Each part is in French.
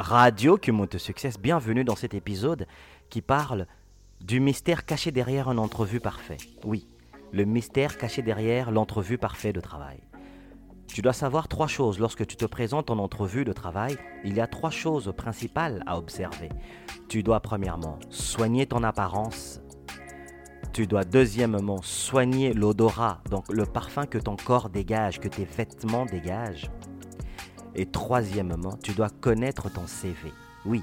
Radio qui monte succès, bienvenue dans cet épisode qui parle du mystère caché derrière un entrevue parfait. Oui, le mystère caché derrière l'entrevue parfait de travail. Tu dois savoir trois choses lorsque tu te présentes en entrevue de travail. Il y a trois choses principales à observer. Tu dois premièrement soigner ton apparence. Tu dois deuxièmement soigner l'odorat, donc le parfum que ton corps dégage, que tes vêtements dégagent. Et troisièmement, tu dois connaître ton CV. Oui,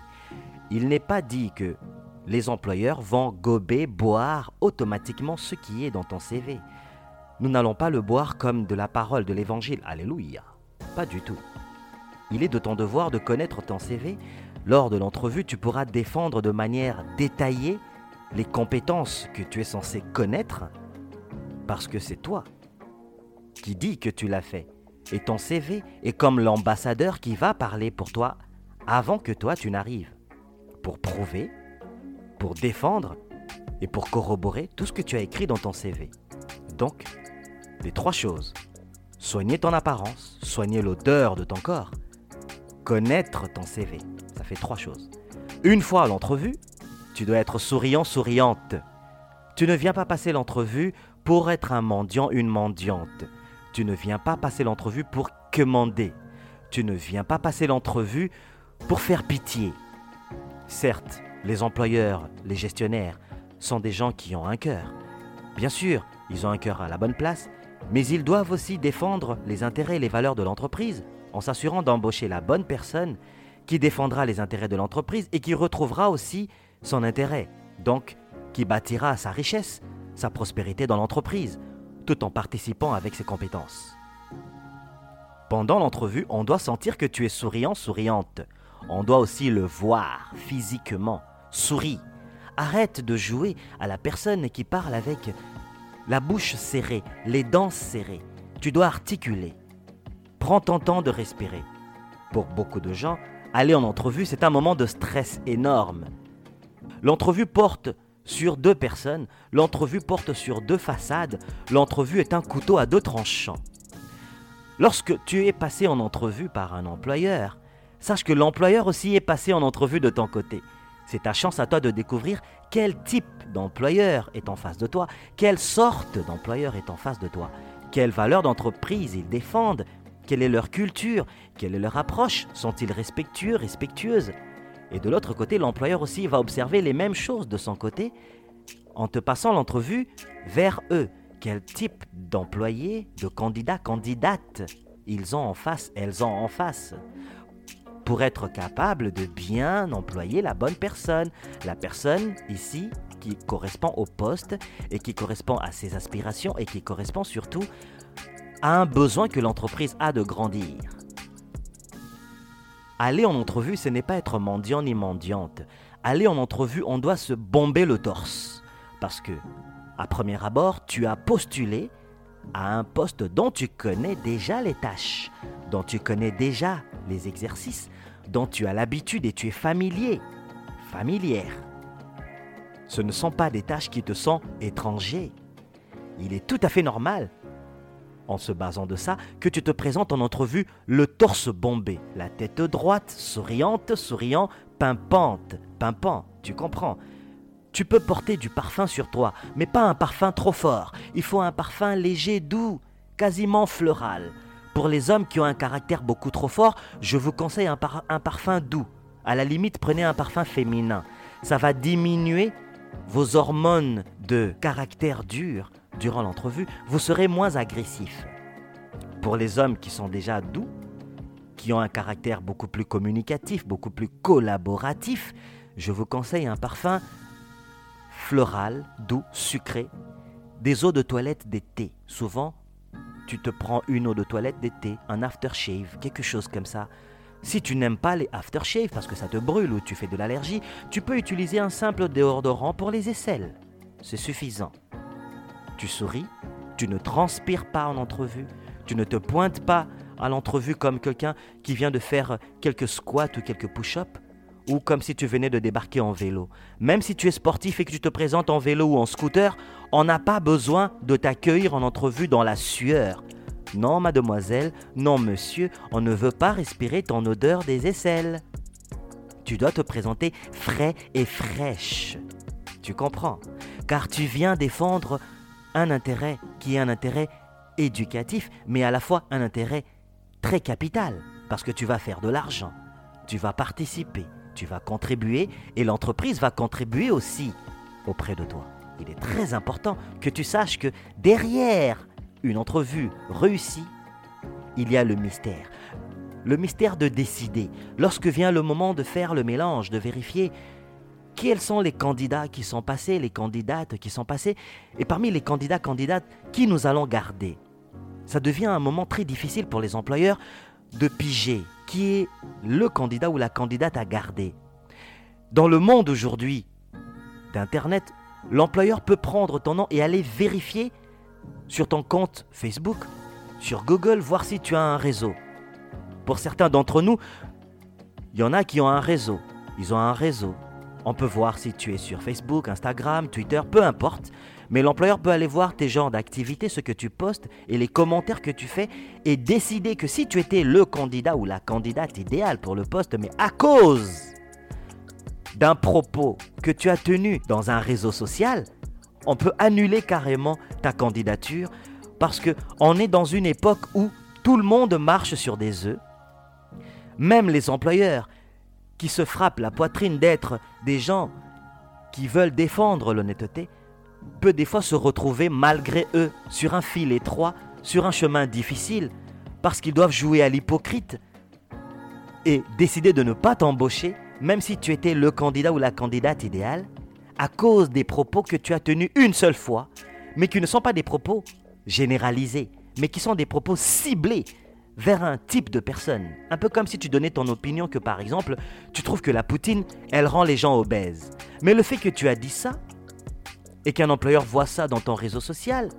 il n'est pas dit que les employeurs vont gober, boire automatiquement ce qui est dans ton CV. Nous n'allons pas le boire comme de la parole de l'évangile. Alléluia. Pas du tout. Il est de ton devoir de connaître ton CV. Lors de l'entrevue, tu pourras défendre de manière détaillée les compétences que tu es censé connaître parce que c'est toi qui dis que tu l'as fait. Et ton CV est comme l'ambassadeur qui va parler pour toi avant que toi tu n'arrives. Pour prouver, pour défendre et pour corroborer tout ce que tu as écrit dans ton CV. Donc, les trois choses. Soigner ton apparence, soigner l'odeur de ton corps, connaître ton CV. Ça fait trois choses. Une fois à l'entrevue, tu dois être souriant, souriante. Tu ne viens pas passer l'entrevue pour être un mendiant, une mendiante. Tu ne viens pas passer l'entrevue pour commander. Tu ne viens pas passer l'entrevue pour faire pitié. Certes, les employeurs, les gestionnaires sont des gens qui ont un cœur. Bien sûr, ils ont un cœur à la bonne place, mais ils doivent aussi défendre les intérêts et les valeurs de l'entreprise en s'assurant d'embaucher la bonne personne qui défendra les intérêts de l'entreprise et qui retrouvera aussi son intérêt, donc qui bâtira sa richesse, sa prospérité dans l'entreprise, tout en participant avec ses compétences. Pendant l'entrevue, on doit sentir que tu es souriant, souriante. On doit aussi le voir physiquement. Souris. Arrête de jouer à la personne qui parle avec la bouche serrée, les dents serrées. Tu dois articuler. Prends ton temps de respirer. Pour beaucoup de gens, aller en entrevue, c'est un moment de stress énorme. L'entrevue porte sur deux personnes, l'entrevue porte sur deux façades, l'entrevue est un couteau à deux tranchants. Lorsque tu es passé en entrevue par un employeur, sache que l'employeur aussi est passé en entrevue de ton côté. C'est ta chance à toi de découvrir quel type d'employeur est en face de toi, quelle sorte d'employeur est en face de toi, quelles valeurs d'entreprise ils défendent, quelle est leur culture, quelle est leur approche, sont-ils respectueux, respectueuses? Et de l'autre côté, l'employeur aussi va observer les mêmes choses de son côté en te passant l'entrevue vers eux. Quel type d'employés, de candidats, candidates ils ont en face, elles ont en face pour être capable de bien employer la bonne personne. La personne ici qui correspond au poste et qui correspond à ses aspirations et qui correspond surtout à un besoin que l'entreprise a de grandir. Aller en entrevue, ce n'est pas être mendiant ni mendiante. Aller en entrevue, on doit se bomber le torse. Parce que, à premier abord, tu as postulé à un poste dont tu connais déjà les tâches, dont tu connais déjà les exercices, dont tu as l'habitude et tu es familier, familière. Ce ne sont pas des tâches qui te sont étrangères. Il est tout à fait normal en se basant de ça, que tu te présentes en entrevue le torse bombé, la tête droite, souriante, souriant, pimpante, pimpant, tu comprends. Tu peux porter du parfum sur toi, mais pas un parfum trop fort. Il faut un parfum léger, doux, quasiment floral. Pour les hommes qui ont un caractère beaucoup trop fort, je vous conseille un, un parfum doux. À la limite, prenez un parfum féminin. Ça va diminuer vos hormones de caractère dur durant l'entrevue, vous serez moins agressif. Pour les hommes qui sont déjà doux, qui ont un caractère beaucoup plus communicatif, beaucoup plus collaboratif, je vous conseille un parfum floral, doux, sucré, des eaux de toilette d'été. Souvent, tu te prends une eau de toilette d'été, un aftershave, quelque chose comme ça. Si tu n'aimes pas les aftershave parce que ça te brûle ou tu fais de l'allergie, tu peux utiliser un simple déodorant pour les aisselles. C'est suffisant. Tu souris, tu ne transpires pas en entrevue, tu ne te pointes pas à l'entrevue comme quelqu'un qui vient de faire quelques squats ou quelques push-ups, ou comme si tu venais de débarquer en vélo. Même si tu es sportif et que tu te présentes en vélo ou en scooter, on n'a pas besoin de t'accueillir en entrevue dans la sueur. Non, mademoiselle, non, monsieur, on ne veut pas respirer ton odeur des aisselles. Tu dois te présenter frais et fraîche. Tu comprends? Car tu viens défendre un intérêt qui est un intérêt éducatif, mais à la fois un intérêt très capital, parce que tu vas faire de l'argent, tu vas participer, tu vas contribuer, et l'entreprise va contribuer aussi auprès de toi. Il est très important que tu saches que derrière une entrevue réussie, il y a le mystère. Le mystère de décider, lorsque vient le moment de faire le mélange, de vérifier quels sont les candidats qui sont passés, les candidates qui sont passées, et parmi les candidats, candidates, qui nous allons garder. Ça devient un moment très difficile pour les employeurs de piger qui est le candidat ou la candidate à garder. Dans le monde aujourd'hui d'Internet, l'employeur peut prendre ton nom et aller vérifier sur ton compte Facebook, sur Google, voir si tu as un réseau. Pour certains d'entre nous, il y en a qui ont un réseau. Ils ont un réseau. On peut voir si tu es sur Facebook, Instagram, Twitter, peu importe. Mais l'employeur peut aller voir tes genres d'activités, ce que tu postes et les commentaires que tu fais et décider que si tu étais le candidat ou la candidate idéale pour le poste, mais à cause d'un propos que tu as tenu dans un réseau social, on peut annuler carrément ta candidature parce que on est dans une époque où tout le monde marche sur des œufs. Même les employeurs qui se frappent la poitrine d'être des gens qui veulent défendre l'honnêteté peut des fois se retrouver malgré eux sur un fil étroit, sur un chemin difficile, parce qu'ils doivent jouer à l'hypocrite et décider de ne pas t'embaucher, même si tu étais le candidat ou la candidate idéale, à cause des propos que tu as tenus une seule fois, mais qui ne sont pas des propos généralisés, mais qui sont des propos ciblés vers un type de personne. Un peu comme si tu donnais ton opinion que par exemple, tu trouves que la poutine, elle rend les gens obèses. Mais le fait que tu as dit ça, et qu'un employeur voit ça dans ton réseau social,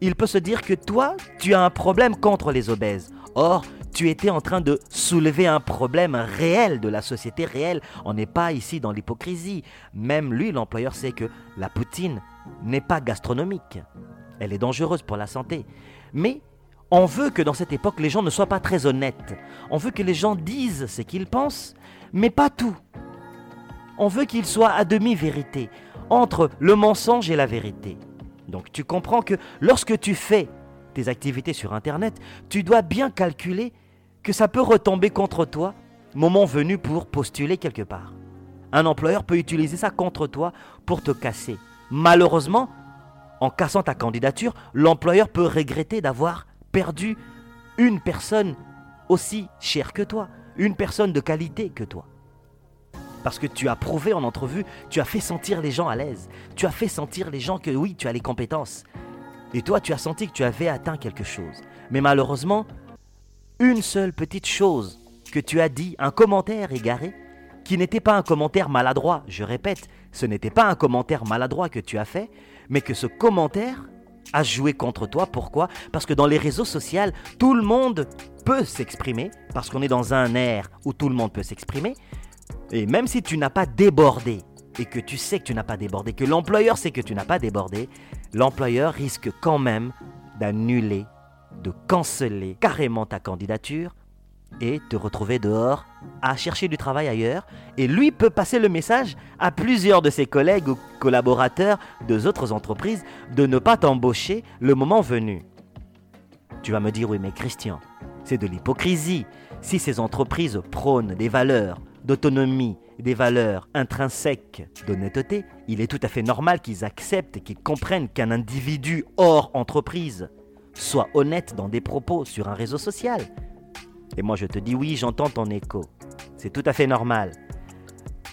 il peut se dire que toi, tu as un problème contre les obèses. Or, tu étais en train de soulever un problème réel de la société réelle. On n'est pas ici dans l'hypocrisie. Même lui, l'employeur, sait que la poutine n'est pas gastronomique. Elle est dangereuse pour la santé. Mais on veut que dans cette époque, les gens ne soient pas très honnêtes. On veut que les gens disent ce qu'ils pensent, mais pas tout. On veut qu'ils soient à demi-vérité entre le mensonge et la vérité. Donc tu comprends que lorsque tu fais tes activités sur Internet, tu dois bien calculer que ça peut retomber contre toi, moment venu pour postuler quelque part. Un employeur peut utiliser ça contre toi pour te casser. Malheureusement, en cassant ta candidature, l'employeur peut regretter d'avoir perdu une personne aussi chère que toi, une personne de qualité que toi. Parce que tu as prouvé en entrevue, tu as fait sentir les gens à l'aise. Tu as fait sentir les gens que oui, tu as les compétences. Et toi, tu as senti que tu avais atteint quelque chose. Mais malheureusement, une seule petite chose que tu as dit, un commentaire égaré, qui n'était pas un commentaire maladroit, je répète, ce n'était pas un commentaire maladroit que tu as fait, mais que ce commentaire a joué contre toi. Pourquoi? Parce que dans les réseaux sociaux, tout le monde peut s'exprimer, parce qu'on est dans un air où tout le monde peut s'exprimer, et même si tu n'as pas débordé, et que tu sais que tu n'as pas débordé, que l'employeur sait que tu n'as pas débordé, l'employeur risque quand même d'annuler, de canceller carrément ta candidature et te retrouver dehors à chercher du travail ailleurs. Et lui peut passer le message à plusieurs de ses collègues ou collaborateurs de autres entreprises de ne pas t'embaucher le moment venu. Tu vas me dire, oui, mais Christian, c'est de l'hypocrisie. Si ces entreprises prônent des valeurs d'autonomie, des valeurs intrinsèques d'honnêteté, il est tout à fait normal qu'ils acceptent et qu'ils comprennent qu'un individu hors entreprise soit honnête dans des propos sur un réseau social. Et moi je te dis oui, j'entends ton écho. C'est tout à fait normal.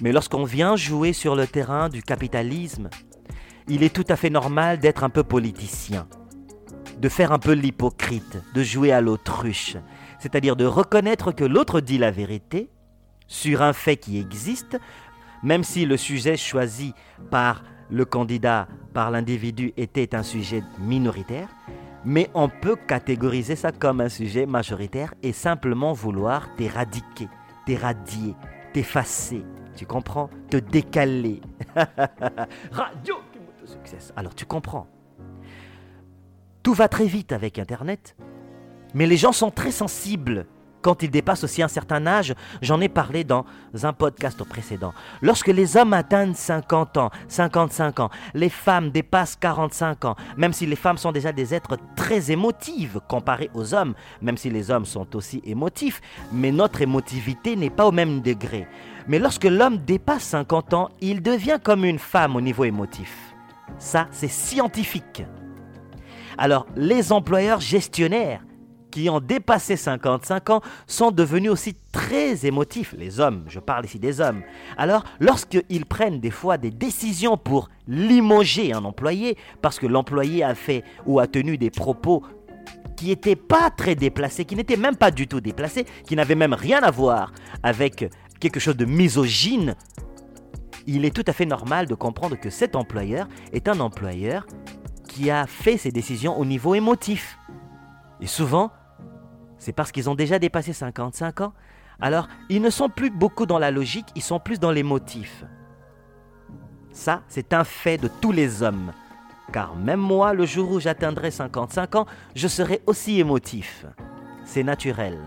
Mais lorsqu'on vient jouer sur le terrain du capitalisme, il est tout à fait normal d'être un peu politicien, de faire un peu l'hypocrite, de jouer à l'autruche, c'est-à-dire de reconnaître que l'autre dit la vérité, sur un fait qui existe, même si le sujet choisi par le candidat, par l'individu, était un sujet minoritaire, mais on peut catégoriser ça comme un sujet majoritaire et simplement vouloir t'éradiquer, t'éradier, t'effacer, tu comprends? Te décaler. Radio Success. Alors tu comprends. Tout va très vite avec Internet, mais les gens sont très sensibles quand ils dépassent aussi un certain âge, j'en ai parlé dans un podcast précédent. Lorsque les hommes atteignent 50 ans, 55 ans, les femmes dépassent 45 ans, même si les femmes sont déjà des êtres très émotives comparés aux hommes, même si les hommes sont aussi émotifs, mais notre émotivité n'est pas au même degré. Mais lorsque l'homme dépasse 50 ans, il devient comme une femme au niveau émotif. Ça, c'est scientifique. Alors, les employeurs gestionnaires qui ont dépassé 55 ans sont devenus aussi très émotifs. Les hommes, je parle ici des hommes. Alors, lorsqu'ils prennent des fois des décisions pour limoger un employé, parce que l'employé a fait ou a tenu des propos qui n'étaient pas très déplacés, qui n'étaient même pas du tout déplacés, qui n'avaient même rien à voir avec quelque chose de misogyne, il est tout à fait normal de comprendre que cet employeur est un employeur qui a fait ses décisions au niveau émotif. Et souvent, c'est parce qu'ils ont déjà dépassé 55 ans. Alors, ils ne sont plus beaucoup dans la logique, ils sont plus dans l'émotif. Ça, c'est un fait de tous les hommes. Car même moi, le jour où j'atteindrai 55 ans, je serai aussi émotif. C'est naturel.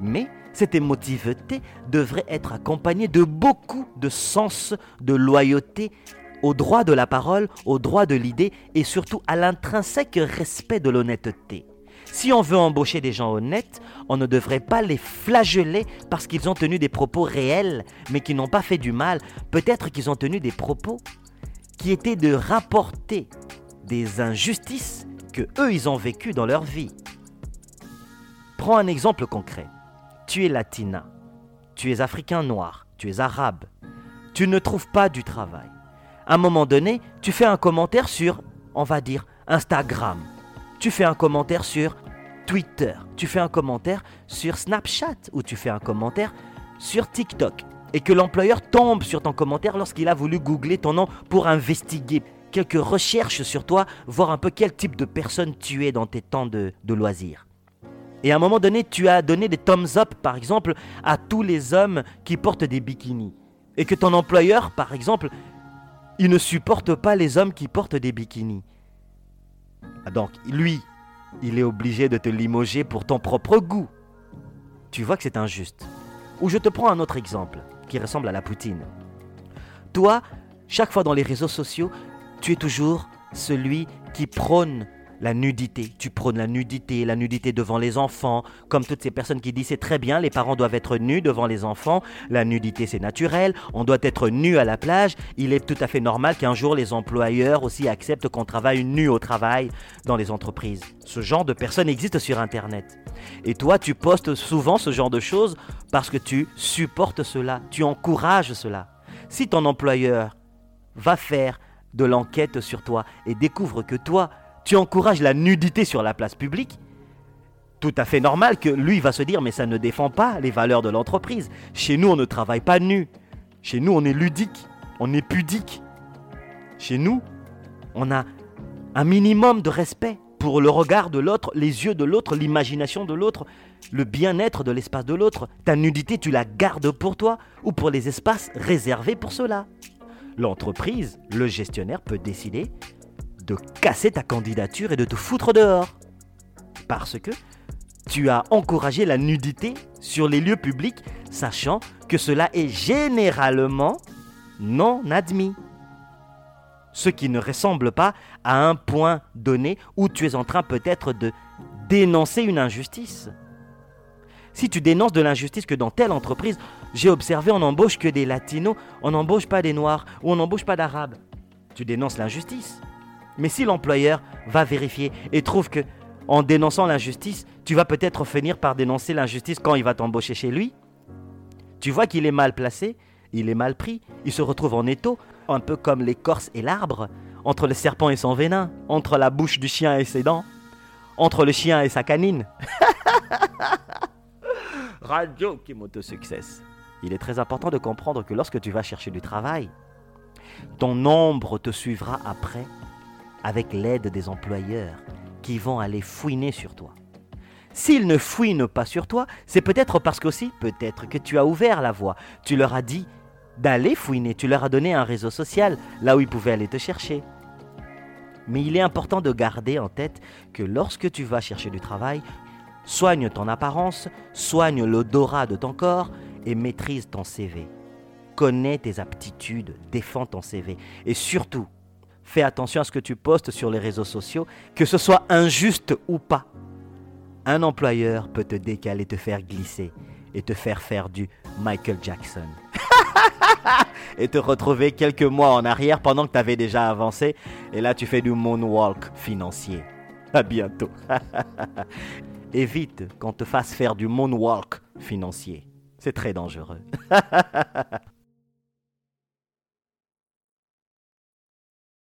Mais cette émotivité devrait être accompagnée de beaucoup de sens de loyauté au droit de la parole, au droit de l'idée et surtout à l'intrinsèque respect de l'honnêteté. Si on veut embaucher des gens honnêtes, on ne devrait pas les flageller parce qu'ils ont tenu des propos réels, mais qui n'ont pas fait du mal. Peut-être qu'ils ont tenu des propos qui étaient de rapporter des injustices que eux ils ont vécues dans leur vie. Prends un exemple concret. Tu es latina, tu es africain noir, tu es arabe, tu ne trouves pas du travail. À un moment donné, tu fais un commentaire sur, on va dire, Instagram tu fais un commentaire sur Twitter, tu fais un commentaire sur Snapchat ou tu fais un commentaire sur TikTok et que l'employeur tombe sur ton commentaire lorsqu'il a voulu googler ton nom pour investiguer quelques recherches sur toi, voir un peu quel type de personne tu es dans tes temps de, loisirs. Et à un moment donné, tu as donné des thumbs up, par exemple, à tous les hommes qui portent des bikinis. Et que ton employeur, par exemple, il ne supporte pas les hommes qui portent des bikinis. Ah, donc, lui, il est obligé de te limoger pour ton propre goût. Tu vois que c'est injuste. Ou je te prends un autre exemple qui ressemble à la poutine. Toi, chaque fois dans les réseaux sociaux, tu es toujours celui qui prône la nudité. Tu prônes la nudité, la nudité devant les enfants, comme toutes ces personnes qui disent c'est très bien, les parents doivent être nus devant les enfants, la nudité c'est naturel, on doit être nu à la plage, il est tout à fait normal qu'un jour les employeurs aussi acceptent qu'on travaille nu au travail dans les entreprises. Ce genre de personnes existe sur Internet. Et toi, tu postes souvent ce genre de choses parce que tu supportes cela, tu encourages cela. Si ton employeur va faire de l'enquête sur toi et découvre que toi, tu encourages la nudité sur la place publique, tout à fait normal que lui va se dire mais ça ne défend pas les valeurs de l'entreprise. Chez nous, on ne travaille pas nu. Chez nous, on est ludique, on est pudique. Chez nous, on a un minimum de respect pour le regard de l'autre, les yeux de l'autre, l'imagination de l'autre, le bien-être de l'espace de l'autre. Ta nudité, tu la gardes pour toi ou pour les espaces réservés pour cela. L'entreprise, le gestionnaire peut décider de casser ta candidature et de te foutre dehors. Parce que tu as encouragé la nudité sur les lieux publics, sachant que cela est généralement non admis. Ce qui ne ressemble pas à un point donné où tu es en train peut-être de dénoncer une injustice. Si tu dénonces de l'injustice que dans telle entreprise, j'ai observé, on n'embauche que des latinos, on n'embauche pas des noirs ou on n'embauche pas d'arabes. Tu dénonces l'injustice. Mais si l'employeur va vérifier et trouve que en dénonçant l'injustice, tu vas peut-être finir par dénoncer l'injustice quand il va t'embaucher chez lui, tu vois qu'il est mal placé, il est mal pris, il se retrouve en étau, un peu comme l'écorce et l'arbre, entre le serpent et son venin, entre la bouche du chien et ses dents, entre le chien et sa canine. Radio Kimoto Success. Il est très important de comprendre que lorsque tu vas chercher du travail, ton ombre te suivra après avec l'aide des employeurs qui vont aller fouiner sur toi. S'ils ne fouinent pas sur toi, c'est peut-être parce qu'aussi, peut-être que tu as ouvert la voie. Tu leur as dit d'aller fouiner, tu leur as donné un réseau social là où ils pouvaient aller te chercher. Mais il est important de garder en tête que lorsque tu vas chercher du travail, Soigne ton apparence, soigne l'odorat de ton corps et maîtrise ton CV. Connais tes aptitudes, défends ton CV. Et surtout, fais attention à ce que tu postes sur les réseaux sociaux, que ce soit injuste ou pas. Un employeur peut te décaler, te faire glisser et te faire faire du Michael Jackson. et te retrouver quelques mois en arrière pendant que tu avais déjà avancé. Et là, tu fais du moonwalk financier. À bientôt. Évite qu'on te fasse faire du moonwalk financier. C'est très dangereux.